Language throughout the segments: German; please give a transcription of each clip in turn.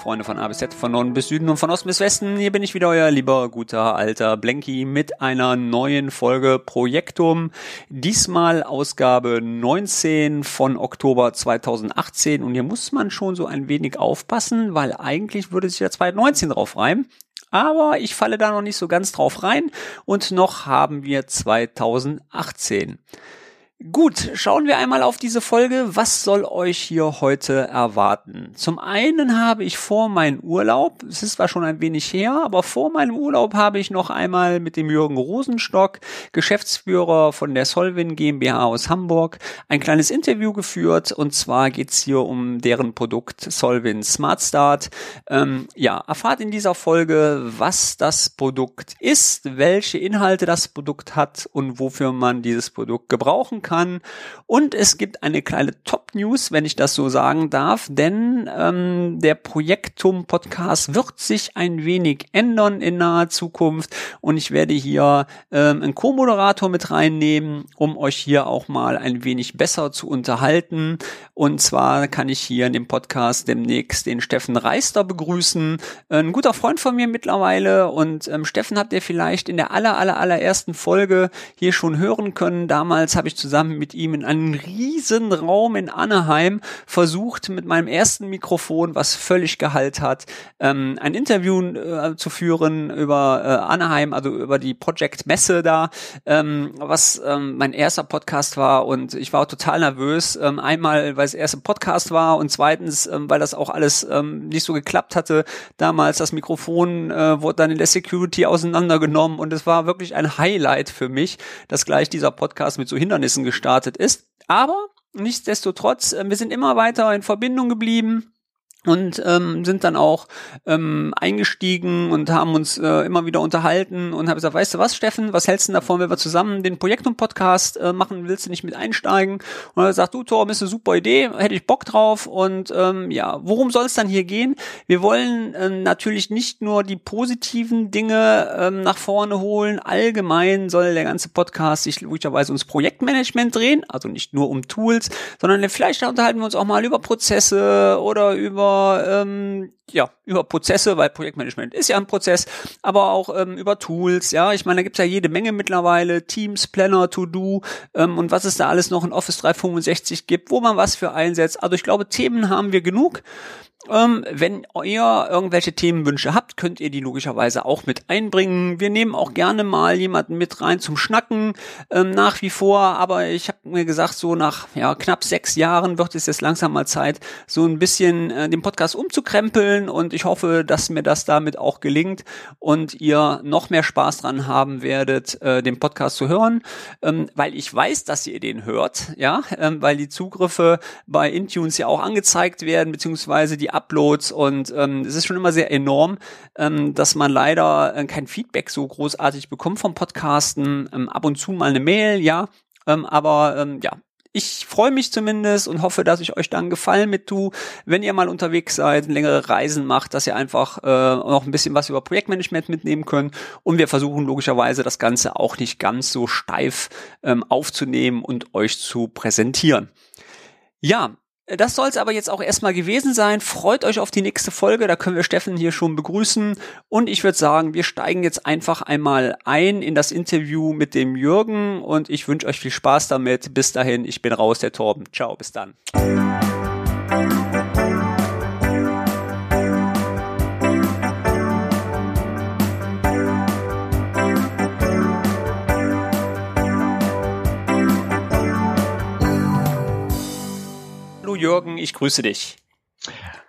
Freunde von A bis Z, von Norden bis Süden und von Osten bis Westen. Hier bin ich wieder, euer lieber, guter, alter Blanky mit einer neuen Folge Projektum. Diesmal Ausgabe 19 von Oktober 2018. Und hier muss man schon so ein wenig aufpassen, weil eigentlich würde sich der 2019 drauf reimen. Aber ich falle da noch nicht so ganz drauf rein. Und noch haben wir 2018. Gut, schauen wir einmal auf diese Folge. Was soll euch hier heute erwarten? Zum einen habe ich vor meinem Urlaub, es ist zwar schon ein wenig her, aber vor meinem Urlaub habe ich noch einmal mit dem Jürgen Rosenstock, Geschäftsführer von der Solvin GmbH aus Hamburg, ein kleines Interview geführt. Und zwar geht's hier um deren Produkt Solvin Smart Start. Ähm, ja, erfahrt in dieser Folge, was das Produkt ist, welche Inhalte das Produkt hat und wofür man dieses Produkt gebrauchen kann kann. Und es gibt eine kleine Top-News, wenn ich das so sagen darf, denn ähm, der Projektum-Podcast wird sich ein wenig ändern in naher Zukunft und ich werde hier ähm, einen Co-Moderator mit reinnehmen, um euch hier auch mal ein wenig besser zu unterhalten. Und zwar kann ich hier in dem Podcast demnächst den Steffen Reister begrüßen, ein guter Freund von mir mittlerweile und ähm, Steffen habt ihr vielleicht in der aller aller allerersten Folge hier schon hören können. Damals habe ich zusammen zusammen mit ihm in einem riesen Raum in Anaheim versucht, mit meinem ersten Mikrofon, was völlig Gehalt hat, ähm, ein Interview äh, zu führen über äh, Anaheim, also über die Project Messe da, ähm, was ähm, mein erster Podcast war und ich war total nervös. Ähm, einmal, weil es erste Podcast war und zweitens, ähm, weil das auch alles ähm, nicht so geklappt hatte. Damals das Mikrofon äh, wurde dann in der Security auseinandergenommen und es war wirklich ein Highlight für mich, dass gleich dieser Podcast mit so Hindernissen gestartet ist. Aber nichtsdestotrotz, äh, wir sind immer weiter in Verbindung geblieben und ähm, sind dann auch ähm, eingestiegen und haben uns äh, immer wieder unterhalten und habe gesagt, weißt du was, Steffen, was hältst du davon, wenn wir zusammen den Projektum-Podcast äh, machen, willst du nicht mit einsteigen? Und er gesagt, du Torben, ist eine super Idee, hätte ich Bock drauf und ähm, ja, worum soll es dann hier gehen? Wir wollen ähm, natürlich nicht nur die positiven Dinge ähm, nach vorne holen, allgemein soll der ganze Podcast sich logischerweise ums Projektmanagement drehen, also nicht nur um Tools, sondern vielleicht unterhalten wir uns auch mal über Prozesse oder über ähm, ja, über Prozesse, weil Projektmanagement ist ja ein Prozess, aber auch ähm, über Tools, ja, ich meine, da gibt's ja jede Menge mittlerweile, Teams, Planner, To-Do ähm, und was es da alles noch in Office 365 gibt, wo man was für einsetzt. Also ich glaube, Themen haben wir genug. Ähm, wenn ihr irgendwelche Themenwünsche habt, könnt ihr die logischerweise auch mit einbringen. Wir nehmen auch gerne mal jemanden mit rein zum Schnacken ähm, nach wie vor, aber ich habe mir gesagt, so nach ja, knapp sechs Jahren wird es jetzt langsam mal Zeit, so ein bisschen äh, den Podcast umzukrempeln. Und ich hoffe, dass mir das damit auch gelingt und ihr noch mehr Spaß dran haben werdet, äh, den Podcast zu hören, ähm, weil ich weiß, dass ihr den hört, ja, ähm, weil die Zugriffe bei Intunes ja auch angezeigt werden, beziehungsweise die Uploads und ähm, es ist schon immer sehr enorm, ähm, dass man leider äh, kein Feedback so großartig bekommt vom Podcasten. Ähm, ab und zu mal eine Mail, ja, ähm, aber ähm, ja, ich freue mich zumindest und hoffe, dass ich euch dann Gefallen mit tue, wenn ihr mal unterwegs seid, längere Reisen macht, dass ihr einfach äh, noch ein bisschen was über Projektmanagement mitnehmen könnt. Und wir versuchen logischerweise das Ganze auch nicht ganz so steif ähm, aufzunehmen und euch zu präsentieren. Ja, das soll es aber jetzt auch erstmal gewesen sein. Freut euch auf die nächste Folge, da können wir Steffen hier schon begrüßen. Und ich würde sagen, wir steigen jetzt einfach einmal ein in das Interview mit dem Jürgen und ich wünsche euch viel Spaß damit. Bis dahin, ich bin raus, der Torben. Ciao, bis dann. Jürgen, ich grüße dich.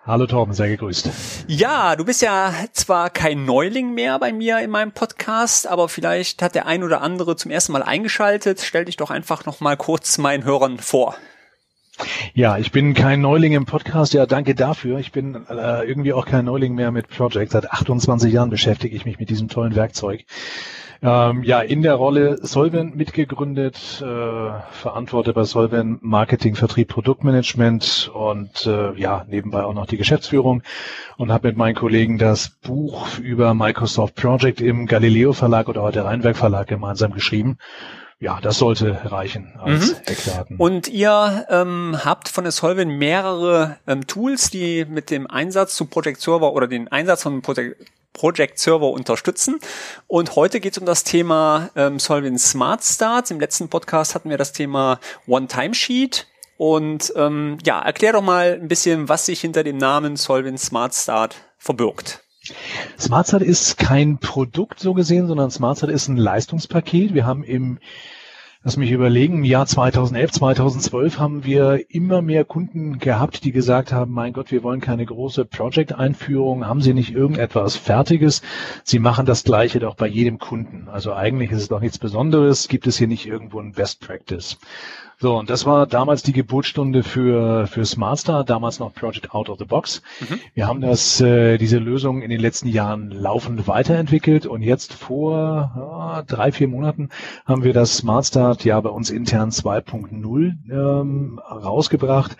Hallo Torben, sehr gegrüßt. Ja, du bist ja zwar kein Neuling mehr bei mir in meinem Podcast, aber vielleicht hat der ein oder andere zum ersten Mal eingeschaltet. Stell dich doch einfach noch mal kurz meinen Hörern vor. Ja, ich bin kein Neuling im Podcast. Ja, danke dafür. Ich bin äh, irgendwie auch kein Neuling mehr mit Project. Seit 28 Jahren beschäftige ich mich mit diesem tollen Werkzeug. Ähm, ja, in der Rolle Solven mitgegründet, äh, verantworte bei Solven Marketing, Vertrieb, Produktmanagement und äh, ja, nebenbei auch noch die Geschäftsführung und habe mit meinen Kollegen das Buch über Microsoft Project im Galileo Verlag oder heute Rheinwerk Verlag gemeinsam geschrieben. Ja, das sollte reichen als mhm. Eckdaten. Und ihr ähm, habt von der Solvin mehrere ähm, Tools, die mit dem Einsatz zu Project Server oder den Einsatz von Project, Project Server unterstützen. Und heute geht es um das Thema ähm, Solvin Smart Start. Im letzten Podcast hatten wir das Thema One-Time-Sheet. Und ähm, ja, erklär doch mal ein bisschen, was sich hinter dem Namen Solvin Smart Start verbirgt. SmartStart ist kein Produkt so gesehen, sondern SmartStart ist ein Leistungspaket. Wir haben im Lass mich überlegen, im Jahr 2011, 2012 haben wir immer mehr Kunden gehabt, die gesagt haben, mein Gott, wir wollen keine große Project-Einführung, haben Sie nicht irgendetwas Fertiges? Sie machen das Gleiche doch bei jedem Kunden. Also eigentlich ist es doch nichts Besonderes, gibt es hier nicht irgendwo ein Best Practice. So, und das war damals die Geburtsstunde für, für SmartStar, damals noch Project Out of the Box. Mhm. Wir haben das, äh, diese Lösung in den letzten Jahren laufend weiterentwickelt und jetzt vor ja, drei, vier Monaten haben wir das SmartStart ja bei uns intern 2.0 ähm, rausgebracht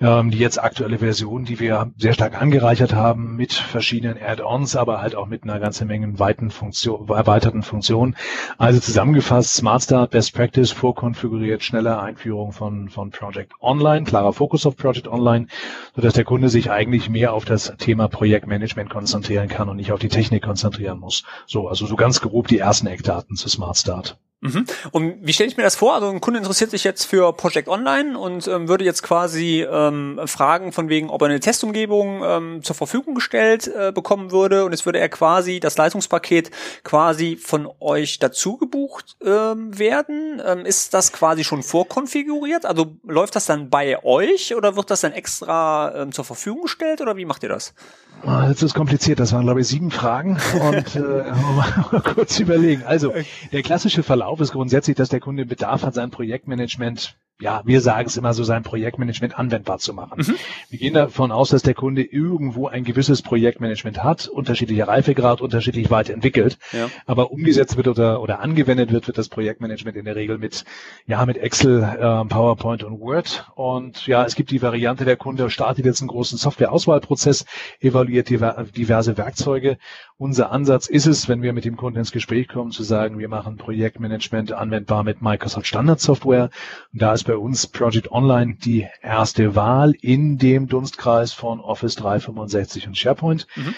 ähm, die jetzt aktuelle Version, die wir sehr stark angereichert haben mit verschiedenen Add-ons, aber halt auch mit einer ganzen Menge weiten Funktion, erweiterten Funktionen. Also zusammengefasst, Smart Start, Best Practice, vorkonfiguriert, schnelle Einführung von, von Project Online, klarer Fokus auf Project Online, sodass der Kunde sich eigentlich mehr auf das Thema Projektmanagement konzentrieren kann und nicht auf die Technik konzentrieren muss. So, also so ganz grob die ersten Eckdaten zu Smart Start. Mhm. Und wie stelle ich mir das vor? Also ein Kunde interessiert sich jetzt für Project Online und ähm, würde jetzt quasi ähm, fragen von wegen, ob er eine Testumgebung ähm, zur Verfügung gestellt äh, bekommen würde und jetzt würde er quasi das Leistungspaket quasi von euch dazu gebucht ähm, werden. Ähm, ist das quasi schon vorkonfiguriert? Also läuft das dann bei euch oder wird das dann extra ähm, zur Verfügung gestellt oder wie macht ihr das? Ah, das ist kompliziert. Das waren, glaube ich, sieben Fragen. Und äh, mal kurz überlegen. Also, der klassische Verlauf ist grundsätzlich, dass der Kunde Bedarf hat, sein Projektmanagement ja, wir sagen es immer so, sein Projektmanagement anwendbar zu machen. Mhm. Wir gehen davon aus, dass der Kunde irgendwo ein gewisses Projektmanagement hat, unterschiedlicher Reifegrad, unterschiedlich weit entwickelt, ja. aber umgesetzt wird oder, oder angewendet wird, wird das Projektmanagement in der Regel mit, ja, mit Excel, äh, PowerPoint und Word. Und ja, es gibt die Variante, der Kunde startet jetzt einen großen Softwareauswahlprozess, evaluiert diverse Werkzeuge. Unser Ansatz ist es, wenn wir mit dem Kunden ins Gespräch kommen, zu sagen, wir machen Projektmanagement anwendbar mit Microsoft Standard Software. Und da ist bei uns Project Online die erste Wahl in dem Dunstkreis von Office 365 und SharePoint. Mhm.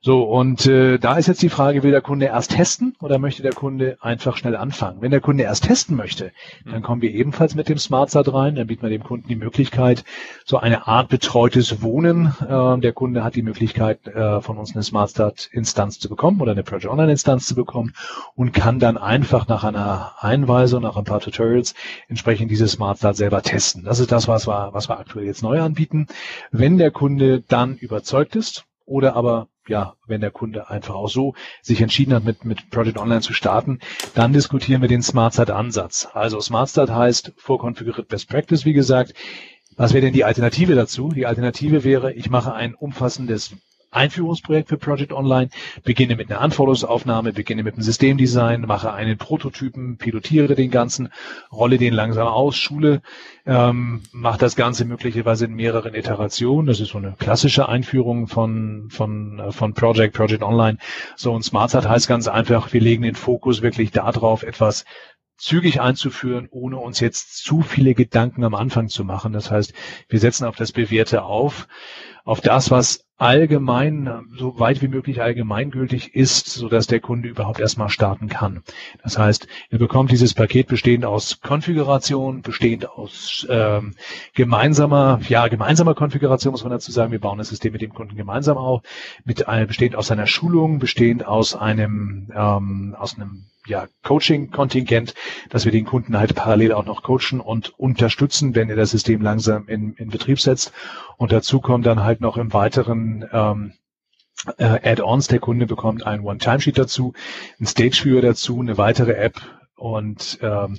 So, und äh, da ist jetzt die Frage, will der Kunde erst testen oder möchte der Kunde einfach schnell anfangen? Wenn der Kunde erst testen möchte, dann kommen wir ebenfalls mit dem SmartSat rein, dann bieten wir dem Kunden die Möglichkeit, so eine Art betreutes Wohnen. Äh, der Kunde hat die Möglichkeit, äh, von uns eine SmartSat-Instanz zu bekommen oder eine Project Online-Instanz zu bekommen und kann dann einfach nach einer Einweisung, nach ein paar Tutorials entsprechend dieses SmartSat selber testen. Das ist das, was wir, was wir aktuell jetzt neu anbieten. Wenn der Kunde dann überzeugt ist, oder aber ja, wenn der Kunde einfach auch so sich entschieden hat, mit, mit Project Online zu starten, dann diskutieren wir den SmartStart-Ansatz. Also SmartStart heißt vorkonfiguriert Best Practice, wie gesagt. Was wäre denn die Alternative dazu? Die Alternative wäre, ich mache ein umfassendes Einführungsprojekt für Project Online, beginne mit einer Anforderungsaufnahme, beginne mit einem Systemdesign, mache einen Prototypen, pilotiere den ganzen, rolle den langsam aus, schule, ähm, mache das Ganze möglicherweise in mehreren Iterationen. Das ist so eine klassische Einführung von, von, äh, von Project, Project Online. So, und SmartSat heißt ganz einfach, wir legen den Fokus wirklich darauf, etwas zügig einzuführen, ohne uns jetzt zu viele Gedanken am Anfang zu machen. Das heißt, wir setzen auf das Bewährte auf, auf das, was allgemein, so weit wie möglich allgemeingültig ist, so dass der Kunde überhaupt erstmal starten kann. Das heißt, er bekommt dieses Paket bestehend aus Konfiguration, bestehend aus ähm, gemeinsamer, ja, gemeinsamer Konfiguration, muss man dazu sagen. Wir bauen das System mit dem Kunden gemeinsam auf, mit äh, bestehend aus einer Schulung, bestehend aus einem, ähm, aus einem ja, Coaching-Kontingent, dass wir den Kunden halt parallel auch noch coachen und unterstützen, wenn er das System langsam in, in Betrieb setzt. Und dazu kommt dann halt noch im weiteren ähm, äh, Add-ons. Der Kunde bekommt ein One-Time-Sheet dazu, ein Stage-Viewer dazu, eine weitere App und ähm,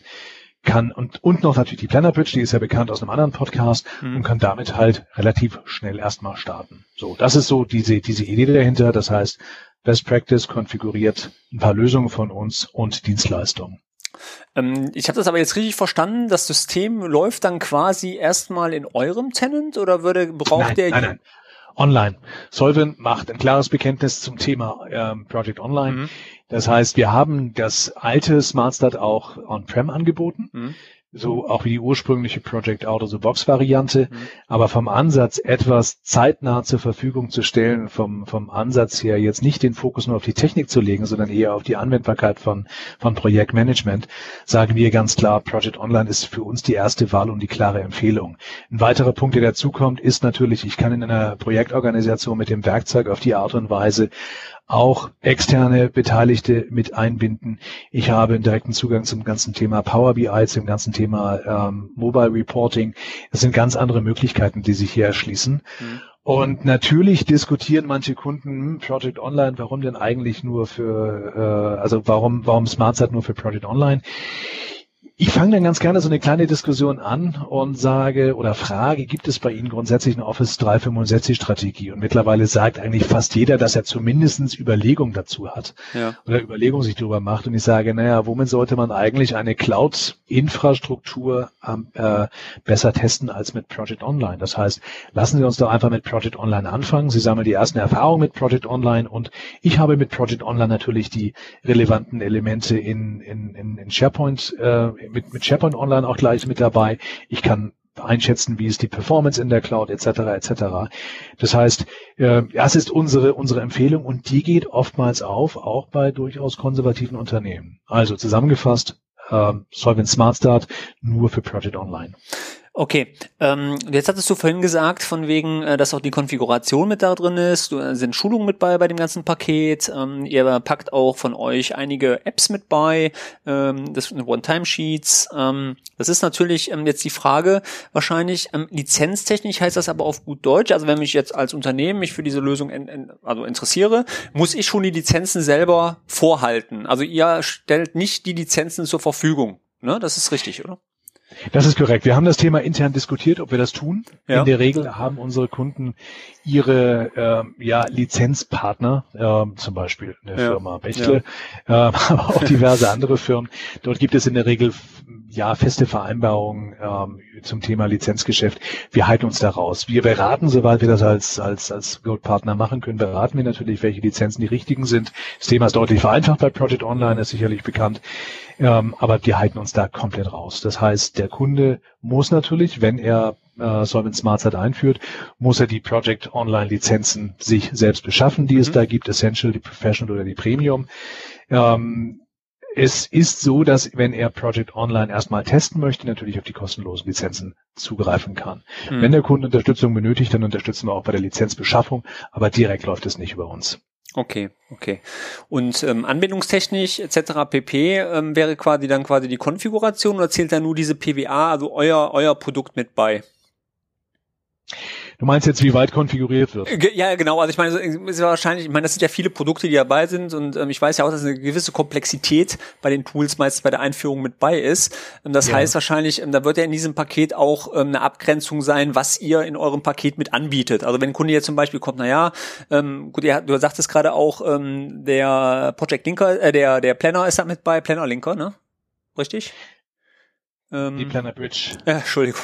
kann und, und noch natürlich die Planner Bridge, die ist ja bekannt aus einem anderen Podcast mhm. und kann damit halt relativ schnell erstmal starten. So, das ist so diese, diese Idee dahinter. Das heißt, Best Practice konfiguriert ein paar Lösungen von uns und Dienstleistungen. Ähm, ich habe das aber jetzt richtig verstanden. Das System läuft dann quasi erstmal in eurem Tenant oder würde braucht nein, der? Nein, nein. Online. Solvent macht ein klares Bekenntnis zum Thema ähm, Project Online. Mhm. Das heißt, wir haben das alte SmartStart auch on-prem angeboten. Mhm so auch wie die ursprüngliche Project Out of the Box Variante, mhm. aber vom Ansatz etwas zeitnah zur Verfügung zu stellen, vom, vom Ansatz her jetzt nicht den Fokus nur auf die Technik zu legen, sondern eher auf die Anwendbarkeit von, von Projektmanagement, sagen wir ganz klar, Project Online ist für uns die erste Wahl und die klare Empfehlung. Ein weiterer Punkt, der dazukommt, ist natürlich, ich kann in einer Projektorganisation mit dem Werkzeug auf die Art und Weise auch externe Beteiligte mit einbinden. Ich habe einen direkten Zugang zum ganzen Thema Power BI, zum ganzen Thema ähm, Mobile Reporting. Das sind ganz andere Möglichkeiten, die sich hier erschließen. Mhm. Und natürlich diskutieren manche Kunden hm, Project Online, warum denn eigentlich nur für, äh, also warum, warum SmartSat nur für Project Online? Ich fange dann ganz gerne so eine kleine Diskussion an und sage oder frage, gibt es bei Ihnen grundsätzlich eine Office 365 Strategie? Und mittlerweile sagt eigentlich fast jeder, dass er zumindestens Überlegungen dazu hat ja. oder Überlegungen sich darüber macht. Und ich sage, naja, womit sollte man eigentlich eine Cloud-Infrastruktur äh, besser testen als mit Project Online? Das heißt, lassen Sie uns doch einfach mit Project Online anfangen. Sie sammeln die ersten Erfahrungen mit Project Online und ich habe mit Project Online natürlich die relevanten Elemente in, in, in, in SharePoint äh, mit, mit SharePoint Online auch gleich mit dabei. Ich kann einschätzen, wie ist die Performance in der Cloud etc. etc. Das heißt, äh, das ist unsere unsere Empfehlung und die geht oftmals auf, auch bei durchaus konservativen Unternehmen. Also zusammengefasst, äh, Solvent Smart Start nur für Project Online. Okay, ähm, jetzt hattest du vorhin gesagt, von wegen, äh, dass auch die Konfiguration mit da drin ist, du, äh, sind Schulungen mit bei bei dem ganzen Paket, ähm, ihr packt auch von euch einige Apps mit bei, ähm, das sind One-Time-Sheets. Ähm, das ist natürlich ähm, jetzt die Frage, wahrscheinlich ähm, lizenztechnisch heißt das aber auf gut Deutsch, also wenn mich jetzt als Unternehmen mich für diese Lösung in, in, also interessiere, muss ich schon die Lizenzen selber vorhalten. Also ihr stellt nicht die Lizenzen zur Verfügung. Ne? Das ist richtig, oder? Das ist korrekt. Wir haben das Thema intern diskutiert, ob wir das tun. Ja. In der Regel haben unsere Kunden ihre äh, ja, Lizenzpartner, äh, zum Beispiel eine ja. Firma Bechtle, ja. äh, aber auch diverse andere Firmen. Dort gibt es in der Regel ja feste Vereinbarungen ähm, zum Thema Lizenzgeschäft. Wir halten uns da raus. Wir beraten, sobald wir das als als als Gold-Partner machen können, beraten wir natürlich, welche Lizenzen die richtigen sind. Das Thema ist deutlich vereinfacht bei Project Online, ist sicherlich bekannt. Ähm, aber wir halten uns da komplett raus. Das heißt, der Kunde muss natürlich, wenn er äh, Solvent SmartSat einführt, muss er die Project Online Lizenzen sich selbst beschaffen, die mhm. es da gibt, Essential, die Professional oder die Premium. Ähm, es ist so, dass wenn er Project Online erstmal testen möchte, natürlich auf die kostenlosen Lizenzen zugreifen kann. Mhm. Wenn der Kunde Unterstützung benötigt, dann unterstützen wir auch bei der Lizenzbeschaffung, aber direkt läuft es nicht über uns. Okay, okay. Und ähm, anbindungstechnisch etc. pp. Ähm, wäre quasi dann quasi die Konfiguration oder zählt da nur diese PWA, also euer euer Produkt mit bei? Du meinst jetzt, wie weit konfiguriert wird? Ja, genau. Also ich meine, es ist wahrscheinlich, ich meine, das sind ja viele Produkte, die dabei sind und ähm, ich weiß ja auch, dass eine gewisse Komplexität bei den Tools meistens bei der Einführung mit bei ist. Ähm, das ja. heißt wahrscheinlich, ähm, da wird ja in diesem Paket auch ähm, eine Abgrenzung sein, was ihr in eurem Paket mit anbietet. Also wenn ein Kunde jetzt zum Beispiel kommt, naja, ähm, gut, ihr, du sagtest gerade auch, ähm, der Project Linker, äh, der, der Planner ist da mit bei, Planner Linker, ne? Richtig? Ähm, die Planner Bridge. Äh, Entschuldigung.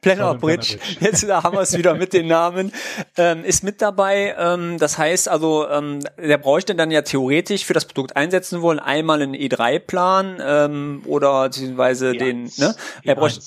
Planner Bridge. Planner Bridge. Jetzt da haben wir es wieder mit den Namen. Ähm, ist mit dabei. Ähm, das heißt also, ähm, der bräuchte dann ja theoretisch für das Produkt einsetzen wollen einmal einen E3-Plan ähm, oder beziehungsweise e den. Ne? Er bräuchte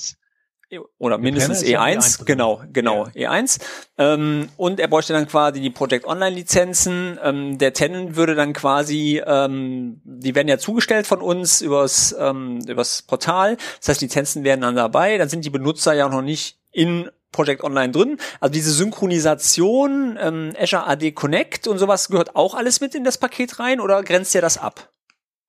oder mindestens E1, E1, genau, genau, ja. E1. Ähm, und er bräuchte dann quasi die Project Online Lizenzen. Ähm, der Tenant würde dann quasi, ähm, die werden ja zugestellt von uns übers, ähm, übers Portal. Das heißt, Lizenzen werden dann dabei. Dann sind die Benutzer ja noch nicht in Project Online drin. Also diese Synchronisation, ähm, Azure AD Connect und sowas gehört auch alles mit in das Paket rein oder grenzt ihr das ab?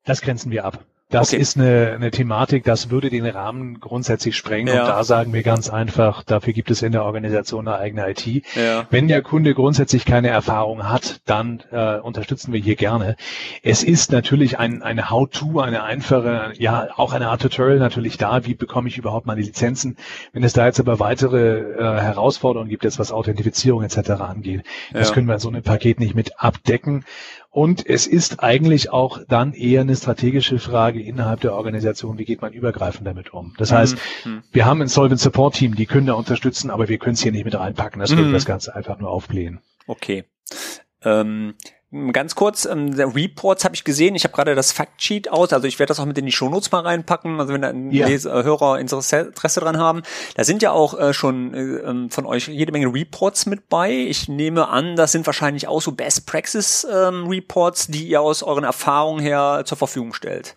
Das grenzen wir ab. Das okay. ist eine, eine Thematik, das würde den Rahmen grundsätzlich sprengen. Ja. Und da sagen wir ganz einfach, dafür gibt es in der Organisation eine eigene IT. Ja. Wenn der Kunde grundsätzlich keine Erfahrung hat, dann äh, unterstützen wir hier gerne. Es ist natürlich ein, eine How-To, eine einfache, ja, auch eine Art Tutorial natürlich da. Wie bekomme ich überhaupt meine Lizenzen? Wenn es da jetzt aber weitere äh, Herausforderungen gibt, jetzt was Authentifizierung etc. angeht, ja. das können wir in so einem Paket nicht mit abdecken. Und es ist eigentlich auch dann eher eine strategische Frage innerhalb der Organisation, wie geht man übergreifend damit um. Das heißt, mhm. wir haben ein Solvent Support Team, die können da unterstützen, aber wir können es hier nicht mit reinpacken. Das mhm. würde das Ganze einfach nur aufblähen. Okay. Ähm, Ganz kurz, ähm, Reports habe ich gesehen. Ich habe gerade das Factsheet aus, also ich werde das auch mit in die Shownotes mal reinpacken, also wenn da ja. Leser, äh, Hörer Interesse, dran haben. Da sind ja auch äh, schon äh, ähm, von euch jede Menge Reports mit bei. Ich nehme an, das sind wahrscheinlich auch so Best Practice ähm, Reports, die ihr aus euren Erfahrungen her zur Verfügung stellt.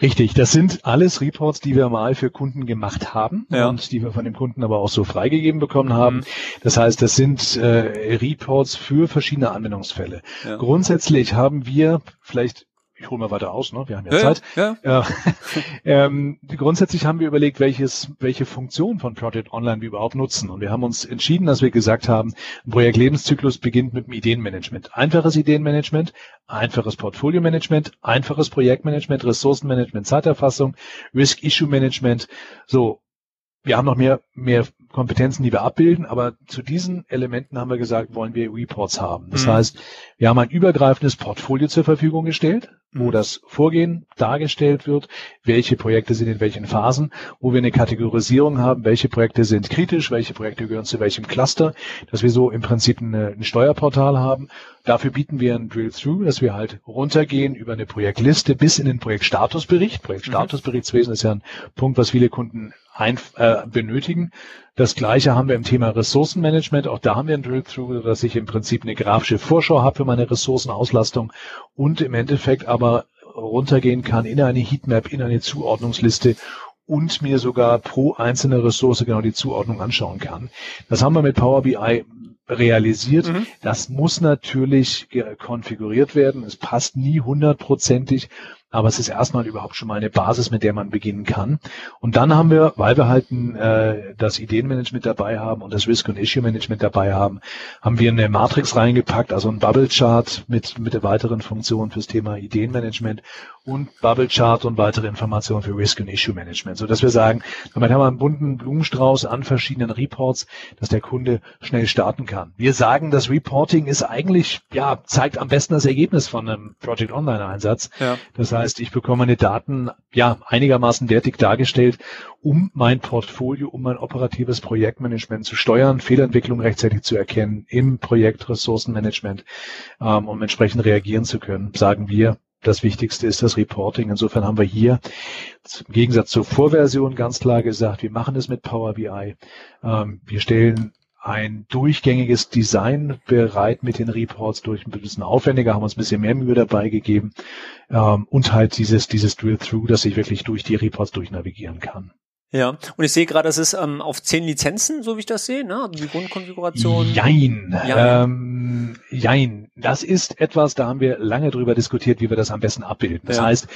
Richtig, das sind alles Reports, die wir mal für Kunden gemacht haben ja. und die wir von dem Kunden aber auch so freigegeben bekommen haben. Mhm. Das heißt, das sind äh, Reports für verschiedene Anwendungsfälle. Ja. Grundsätzlich haben wir vielleicht ich hole mal weiter aus, ne? wir haben ja, ja Zeit. Ja. ja. ähm, grundsätzlich haben wir überlegt, welches, welche Funktion von Project Online wir überhaupt nutzen. Und wir haben uns entschieden, dass wir gesagt haben, ein Projektlebenszyklus beginnt mit dem Ideenmanagement. Einfaches Ideenmanagement, einfaches Portfolio-Management, einfaches Projektmanagement, Ressourcenmanagement, Zeiterfassung, Risk-Issue-Management. So, wir haben noch mehr, mehr Kompetenzen, die wir abbilden, aber zu diesen Elementen haben wir gesagt, wollen wir Reports haben. Das mhm. heißt, wir haben ein übergreifendes Portfolio zur Verfügung gestellt, wo mhm. das Vorgehen dargestellt wird, welche Projekte sind in welchen Phasen, wo wir eine Kategorisierung haben, welche Projekte sind kritisch, welche Projekte gehören zu welchem Cluster, dass wir so im Prinzip eine, ein Steuerportal haben. Dafür bieten wir ein Drill-Through, dass wir halt runtergehen über eine Projektliste bis in den Projektstatusbericht. Projektstatusberichtswesen mhm. ist ja ein Punkt, was viele Kunden ein, äh, benötigen. Das gleiche haben wir im Thema Ressourcenmanagement. Auch da haben wir ein Drill-Through, dass ich im Prinzip eine grafische Vorschau habe für meine Ressourcenauslastung und im Endeffekt aber runtergehen kann in eine Heatmap, in eine Zuordnungsliste und mir sogar pro einzelne Ressource genau die Zuordnung anschauen kann. Das haben wir mit Power BI realisiert. Mhm. Das muss natürlich konfiguriert werden. Es passt nie hundertprozentig, aber es ist erstmal überhaupt schon mal eine Basis, mit der man beginnen kann. Und dann haben wir, weil wir halt äh, das Ideenmanagement dabei haben und das Risk- und Issue-Management dabei haben, haben wir eine Matrix reingepackt, also ein Bubble-Chart mit, mit der weiteren Funktion fürs Thema Ideenmanagement und Bubble-Chart und weitere Informationen für Risk- und Issue-Management, so dass wir sagen, damit haben wir einen bunten Blumenstrauß an verschiedenen Reports, dass der Kunde schnell starten kann. Wir sagen, das Reporting ist eigentlich, ja, zeigt am besten das Ergebnis von einem Project Online-Einsatz. Ja. Das heißt, ich bekomme meine Daten ja einigermaßen wertig dargestellt, um mein Portfolio, um mein operatives Projektmanagement zu steuern, Fehlerentwicklung rechtzeitig zu erkennen im Projekt Ressourcenmanagement, ähm, um entsprechend reagieren zu können, sagen wir. Das Wichtigste ist das Reporting. Insofern haben wir hier im Gegensatz zur Vorversion ganz klar gesagt, wir machen es mit Power BI. Ähm, wir stellen ein durchgängiges Design bereit mit den Reports durch ein bisschen aufwendiger, haben uns ein bisschen mehr Mühe dabei gegeben ähm, und halt dieses, dieses Drill-Through, dass ich wirklich durch die Reports durchnavigieren kann. Ja, und ich sehe gerade, es ist ähm, auf zehn Lizenzen, so wie ich das sehe, ne? Also die Grundkonfiguration. Jein. Jein. Ähm, jein. Das ist etwas, da haben wir lange drüber diskutiert, wie wir das am besten abbilden. Das ja. heißt,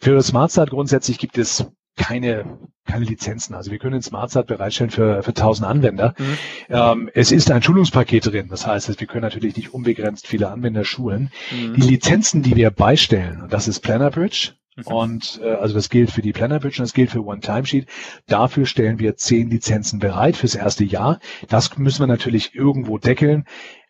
für SmartStart grundsätzlich gibt es keine, keine Lizenzen. Also wir können den SmartSat bereitstellen für, für 1000 Anwender. Mhm. Ähm, es ist ein Schulungspaket drin. Das heißt, wir können natürlich nicht unbegrenzt viele Anwender schulen. Mhm. Die Lizenzen, die wir beistellen, und das ist PlannerBridge, mhm. Und äh, also das gilt für die PlannerBridge und das gilt für One-Timesheet. Dafür stellen wir zehn Lizenzen bereit fürs erste Jahr. Das müssen wir natürlich irgendwo deckeln.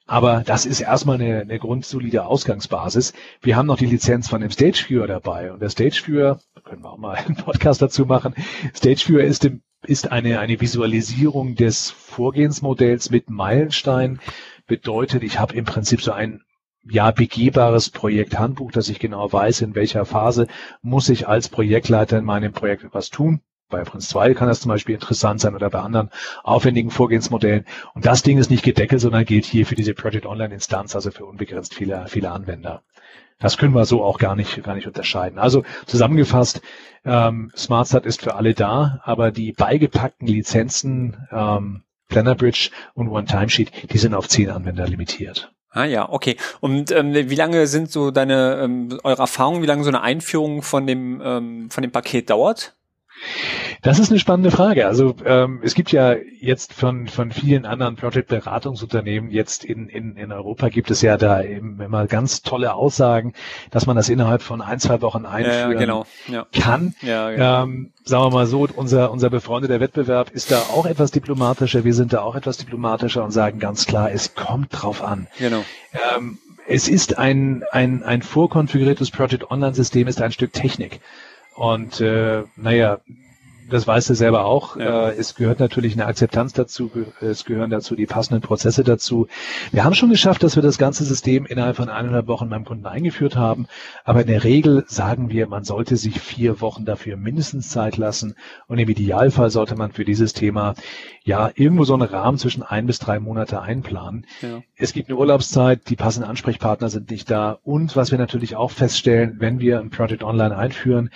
Aber das ist erstmal eine, eine grundsolide Ausgangsbasis. Wir haben noch die Lizenz von dem Stage Viewer dabei. Und der Stage Viewer, können wir auch mal einen Podcast dazu machen, Stage Viewer ist, im, ist eine, eine Visualisierung des Vorgehensmodells mit Meilenstein. Bedeutet, ich habe im Prinzip so ein ja, begehbares Projekthandbuch, dass ich genau weiß, in welcher Phase muss ich als Projektleiter in meinem Projekt etwas tun bei Prince 2 kann das zum Beispiel interessant sein oder bei anderen aufwendigen Vorgehensmodellen. Und das Ding ist nicht gedeckelt, sondern gilt hier für diese Project Online Instanz, also für unbegrenzt viele, viele Anwender. Das können wir so auch gar nicht, gar nicht unterscheiden. Also zusammengefasst, ähm, SmartStart ist für alle da, aber die beigepackten Lizenzen, ähm, PlannerBridge und One-Timesheet, die sind auf zehn Anwender limitiert. Ah ja, okay. Und ähm, wie lange sind so deine ähm, eure Erfahrungen, wie lange so eine Einführung von dem ähm, von dem Paket dauert? Das ist eine spannende Frage. Also ähm, es gibt ja jetzt von, von vielen anderen Project-Beratungsunternehmen jetzt in, in, in Europa gibt es ja da eben immer ganz tolle Aussagen, dass man das innerhalb von ein, zwei Wochen einführen ja, ja, genau. ja. kann. Ja, genau. ähm, sagen wir mal so, unser, unser befreundeter Wettbewerb ist da auch etwas diplomatischer. Wir sind da auch etwas diplomatischer und sagen ganz klar, es kommt drauf an. Genau. Ähm, es ist ein, ein, ein vorkonfiguriertes Project Online-System, ist ein Stück Technik. Und äh, naja, das weißt du selber auch. Ja. Äh, es gehört natürlich eine Akzeptanz dazu, es gehören dazu die passenden Prozesse dazu. Wir haben schon geschafft, dass wir das ganze System innerhalb von eineinhalb Wochen beim Kunden eingeführt haben. Aber in der Regel sagen wir, man sollte sich vier Wochen dafür mindestens Zeit lassen. Und im Idealfall sollte man für dieses Thema ja irgendwo so einen Rahmen zwischen ein bis drei Monate einplanen. Ja. Es gibt eine Urlaubszeit, die passenden Ansprechpartner sind nicht da. Und was wir natürlich auch feststellen, wenn wir ein Project Online einführen,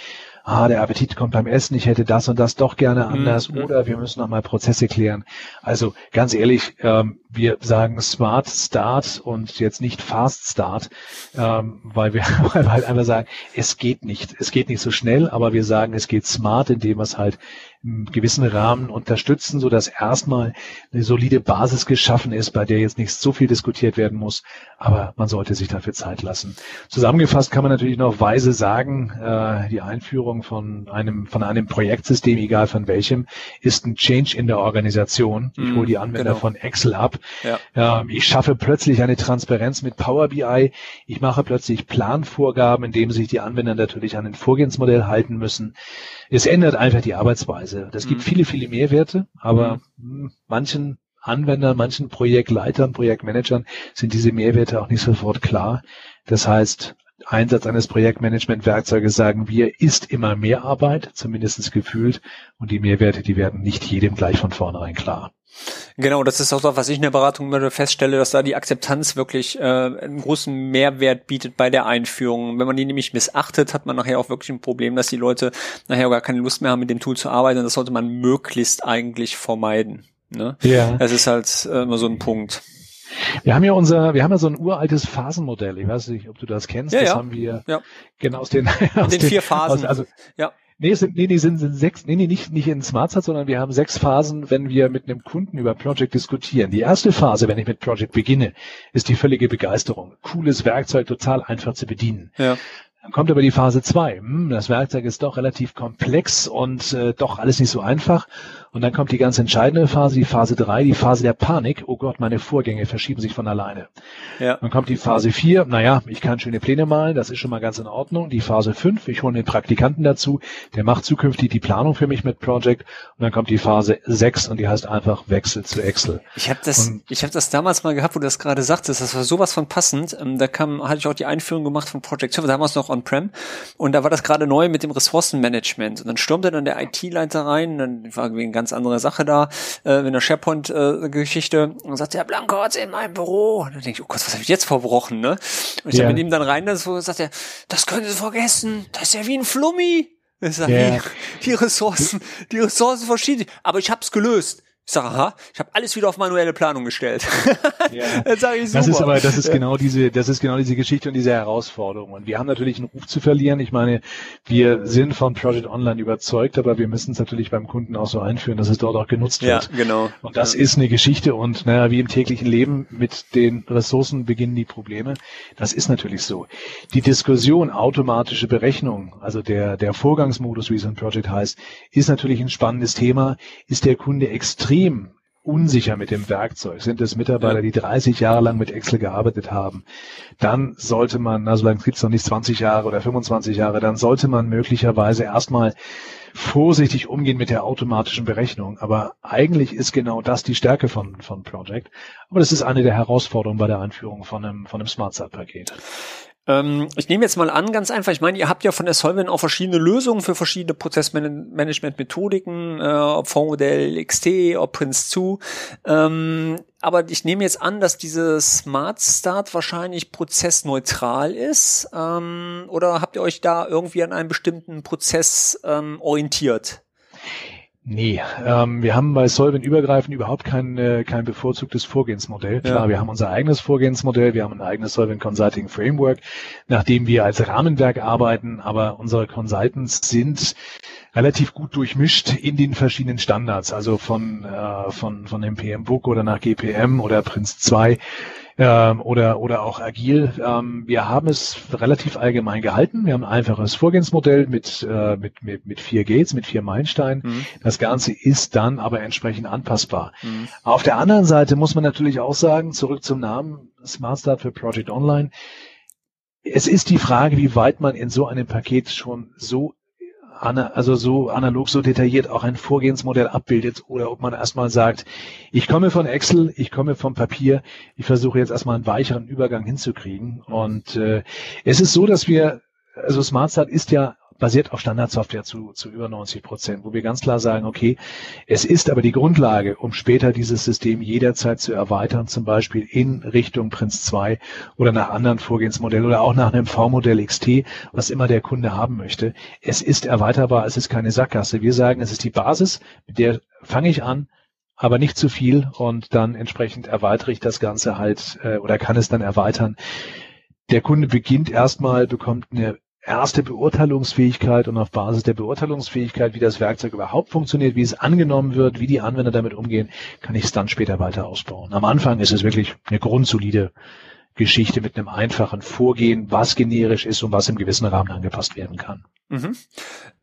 ah, der Appetit kommt beim Essen, ich hätte das und das doch gerne mhm. anders mhm. oder wir müssen nochmal Prozesse klären. Also ganz ehrlich, ähm, wir sagen Smart Start und jetzt nicht Fast Start, ähm, weil wir halt einfach sagen, es geht nicht. Es geht nicht so schnell, aber wir sagen, es geht smart, indem wir es halt im gewissen Rahmen unterstützen, so dass erstmal eine solide Basis geschaffen ist, bei der jetzt nicht so viel diskutiert werden muss, aber man sollte sich dafür Zeit lassen. Zusammengefasst kann man natürlich noch weise sagen, äh, die Einführung von einem von einem Projektsystem, egal von welchem, ist ein Change in der Organisation. Ich hole die mhm, Anwender genau. von Excel ab. Ja. Ähm, ich schaffe plötzlich eine Transparenz mit Power BI. Ich mache plötzlich Planvorgaben, indem sich die Anwender natürlich an ein Vorgehensmodell halten müssen. Es ändert einfach die Arbeitsweise. Das gibt mhm. viele, viele Mehrwerte, aber mhm. manchen Anwendern, manchen Projektleitern, Projektmanagern sind diese Mehrwerte auch nicht sofort klar. Das heißt, Einsatz eines Projektmanagement-Werkzeuges, sagen wir, ist immer mehr Arbeit, zumindest gefühlt. Und die Mehrwerte, die werden nicht jedem gleich von vornherein klar. Genau, das ist auch so, was ich in der Beratung immer feststelle, dass da die Akzeptanz wirklich äh, einen großen Mehrwert bietet bei der Einführung. Wenn man die nämlich missachtet, hat man nachher auch wirklich ein Problem, dass die Leute nachher gar keine Lust mehr haben, mit dem Tool zu arbeiten. Das sollte man möglichst eigentlich vermeiden. Ne? Ja. Das ist halt äh, immer so ein Punkt. Wir haben ja unser, wir haben ja so ein uraltes Phasenmodell. Ich weiß nicht, ob du das kennst. Ja, das ja. haben wir ja. genau aus den, aus den, den vier Phasen. Aus, also, ja. Nee, sind, nee, nee, sind, sind sechs, nee, nee, nicht, nicht in SmartSat, sondern wir haben sechs Phasen, wenn wir mit einem Kunden über Project diskutieren. Die erste Phase, wenn ich mit Project beginne, ist die völlige Begeisterung. Cooles Werkzeug, total einfach zu bedienen. Ja. Dann kommt aber die Phase zwei. Hm, das Werkzeug ist doch relativ komplex und äh, doch alles nicht so einfach. Und dann kommt die ganz entscheidende Phase, die Phase 3, die Phase der Panik. Oh Gott, meine Vorgänge verschieben sich von alleine. Ja. Dann kommt die Phase 4, naja, ich kann schöne Pläne malen, das ist schon mal ganz in Ordnung. Die Phase 5, ich hole den Praktikanten dazu, der macht zukünftig die Planung für mich mit Project. Und dann kommt die Phase 6 und die heißt einfach Wechsel zu Excel. Ich habe das, und, ich habe das damals mal gehabt, wo du das gerade sagtest, das war sowas von passend. Ähm, da kam, hatte ich auch die Einführung gemacht von Project Server, damals noch on-prem. Und da war das gerade neu mit dem Ressourcenmanagement. Und dann stürmte dann der IT-Leiter rein, dann war wegen ganz andere Sache da, äh, in der SharePoint-Geschichte. Äh, und sagt, der Blanco hat's in meinem Büro. Und dann denke ich, oh Gott, was habe ich jetzt verbrochen, ne? Und ich ja. mit ihm dann rein, so sagt er, das können Sie vergessen, das ist ja wie ein Flummi. Ich sag, yeah. die Ressourcen, die Ressourcen verschieden. Aber ich hab's gelöst. Ich sage, aha, ich habe alles wieder auf manuelle Planung gestellt. Ja. das, sag ich super. das ist aber, das ist genau diese, das ist genau diese Geschichte und diese Herausforderung. Und wir haben natürlich einen Ruf zu verlieren. Ich meine, wir sind von Project Online überzeugt, aber wir müssen es natürlich beim Kunden auch so einführen, dass es dort auch genutzt wird. Ja, genau. Und das ja. ist eine Geschichte und naja, wie im täglichen Leben mit den Ressourcen beginnen die Probleme. Das ist natürlich so. Die Diskussion automatische Berechnung, also der, der Vorgangsmodus, wie es in Project heißt, ist natürlich ein spannendes Thema. Ist der Kunde extrem extrem unsicher mit dem Werkzeug, sind es Mitarbeiter, die 30 Jahre lang mit Excel gearbeitet haben, dann sollte man, na, so lange gibt es noch nicht 20 Jahre oder 25 Jahre, dann sollte man möglicherweise erstmal vorsichtig umgehen mit der automatischen Berechnung. Aber eigentlich ist genau das die Stärke von, von Project. Aber das ist eine der Herausforderungen bei der Einführung von einem, von einem Smart-Sat-Paket. Ähm, ich nehme jetzt mal an, ganz einfach, ich meine, ihr habt ja von der auch verschiedene Lösungen für verschiedene Prozessmanagement-Methodiken, äh, ob Fondsmodell XT, ob Prince2. Ähm, aber ich nehme jetzt an, dass dieses Smart Start wahrscheinlich prozessneutral ist. Ähm, oder habt ihr euch da irgendwie an einem bestimmten Prozess ähm, orientiert? Nee, ähm, wir haben bei Solvent übergreifend überhaupt kein, äh, kein bevorzugtes Vorgehensmodell. Klar, ja. wir haben unser eigenes Vorgehensmodell, wir haben ein eigenes Solvent Consulting Framework, nachdem wir als Rahmenwerk arbeiten, aber unsere Consultants sind relativ gut durchmischt in den verschiedenen Standards, also von, äh, von, von dem PM Book oder nach GPM oder Prince 2 ähm, oder, oder auch agil. Ähm, wir haben es relativ allgemein gehalten. Wir haben ein einfaches Vorgehensmodell mit, äh, mit, mit, mit vier Gates, mit vier Meilensteinen. Mhm. Das Ganze ist dann aber entsprechend anpassbar. Mhm. Auf der anderen Seite muss man natürlich auch sagen, zurück zum Namen Smart Start für Project Online. Es ist die Frage, wie weit man in so einem Paket schon so also so analog, so detailliert auch ein Vorgehensmodell abbildet oder ob man erstmal sagt, ich komme von Excel, ich komme vom Papier, ich versuche jetzt erstmal einen weicheren Übergang hinzukriegen. Und äh, es ist so, dass wir, also SmartStart ist ja basiert auf Standardsoftware zu, zu über 90 Prozent, wo wir ganz klar sagen, okay, es ist aber die Grundlage, um später dieses System jederzeit zu erweitern, zum Beispiel in Richtung Prince 2 oder nach anderen Vorgehensmodellen oder auch nach einem V-Modell XT, was immer der Kunde haben möchte. Es ist erweiterbar, es ist keine Sackgasse. Wir sagen, es ist die Basis, mit der fange ich an, aber nicht zu viel und dann entsprechend erweitere ich das Ganze halt äh, oder kann es dann erweitern. Der Kunde beginnt erstmal, bekommt eine erste Beurteilungsfähigkeit und auf Basis der Beurteilungsfähigkeit, wie das Werkzeug überhaupt funktioniert, wie es angenommen wird, wie die Anwender damit umgehen, kann ich es dann später weiter ausbauen. Am Anfang ist es wirklich eine grundsolide Geschichte mit einem einfachen Vorgehen, was generisch ist und was im gewissen Rahmen angepasst werden kann. Mhm.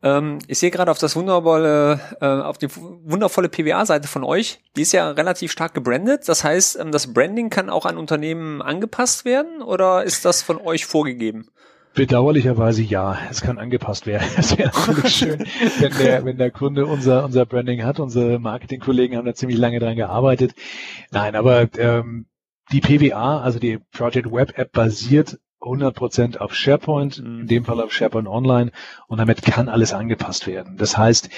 Ähm, ich sehe gerade auf das wundervolle, äh, auf die wundervolle PWA-Seite von euch. Die ist ja relativ stark gebrandet. Das heißt, ähm, das Branding kann auch an Unternehmen angepasst werden oder ist das von euch vorgegeben? Bedauerlicherweise ja, es kann angepasst werden. Es wäre natürlich schön, wenn der, wenn der Kunde unser, unser Branding hat. Unsere Marketingkollegen haben da ziemlich lange dran gearbeitet. Nein, aber ähm, die PWA, also die Project Web App, basiert 100% auf SharePoint, in mhm. dem Fall auf SharePoint Online und damit kann alles angepasst werden. Das heißt,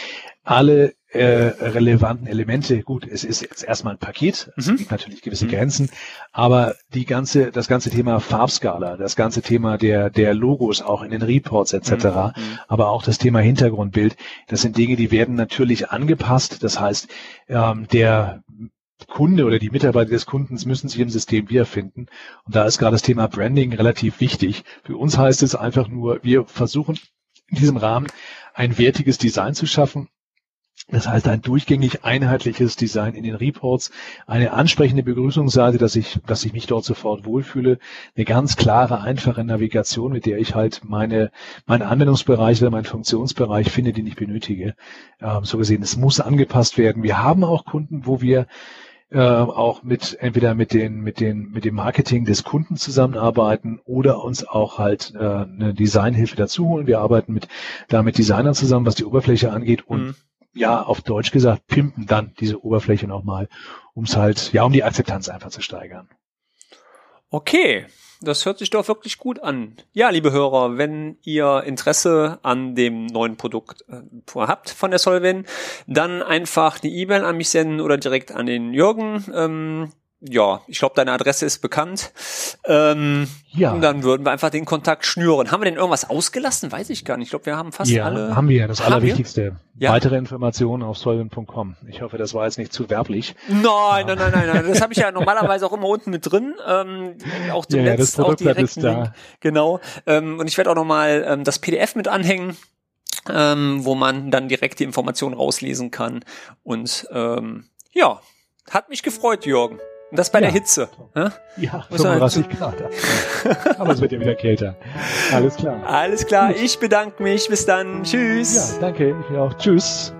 alle äh, relevanten Elemente, gut, es ist jetzt erstmal ein Paket, es mhm. gibt natürlich gewisse mhm. Grenzen, aber die ganze, das ganze Thema Farbskala, das ganze Thema der, der Logos auch in den Reports etc., mhm. mhm. aber auch das Thema Hintergrundbild, das sind Dinge, die werden natürlich angepasst. Das heißt, ähm, der Kunde oder die Mitarbeiter des Kundens müssen sich im System wiederfinden. Und da ist gerade das Thema Branding relativ wichtig. Für uns heißt es einfach nur, wir versuchen in diesem Rahmen ein wertiges Design zu schaffen. Das heißt, ein durchgängig einheitliches Design in den Reports, eine ansprechende Begrüßungsseite, dass ich, dass ich mich dort sofort wohlfühle, eine ganz klare, einfache Navigation, mit der ich halt meine, meine Anwendungsbereiche oder meinen Funktionsbereich finde, den ich benötige. Ähm, so gesehen, es muss angepasst werden. Wir haben auch Kunden, wo wir äh, auch mit entweder mit den mit den mit dem Marketing des Kunden zusammenarbeiten oder uns auch halt äh, eine Designhilfe dazu holen. Wir arbeiten mit da mit Designern zusammen, was die Oberfläche angeht und mhm. Ja auf Deutsch gesagt pimpen dann diese Oberfläche nochmal, um es halt ja um die Akzeptanz einfach zu steigern. Okay, das hört sich doch wirklich gut an. Ja, liebe Hörer, wenn ihr Interesse an dem neuen Produkt äh, habt von der Solven, dann einfach eine E-Mail an mich senden oder direkt an den Jürgen. Ähm, ja, ich glaube, deine Adresse ist bekannt. Ähm, ja. Und dann würden wir einfach den Kontakt schnüren. Haben wir denn irgendwas ausgelassen? Weiß ich gar nicht. Ich glaube, wir haben fast ja, alle. haben wir. Das haben Allerwichtigste. Ja. Weitere Informationen auf solvent.com. Ich hoffe, das war jetzt nicht zu werblich. Nein, nein, nein, nein, nein. Das habe ich ja normalerweise auch immer unten mit drin. Ähm, auch zum ja, Netz, auch direkt Link. Genau. Ähm, und ich werde auch nochmal ähm, das PDF mit anhängen. Ähm, wo man dann direkt die Informationen rauslesen kann. Und ähm, ja, hat mich gefreut, Jürgen. Und das bei ja. der Hitze. Ja, ja 35 Grad. Aber es wird ja wieder kälter. Alles klar. Alles klar. Ich bedanke mich. Bis dann. Tschüss. Ja, danke. Ich auch. Tschüss.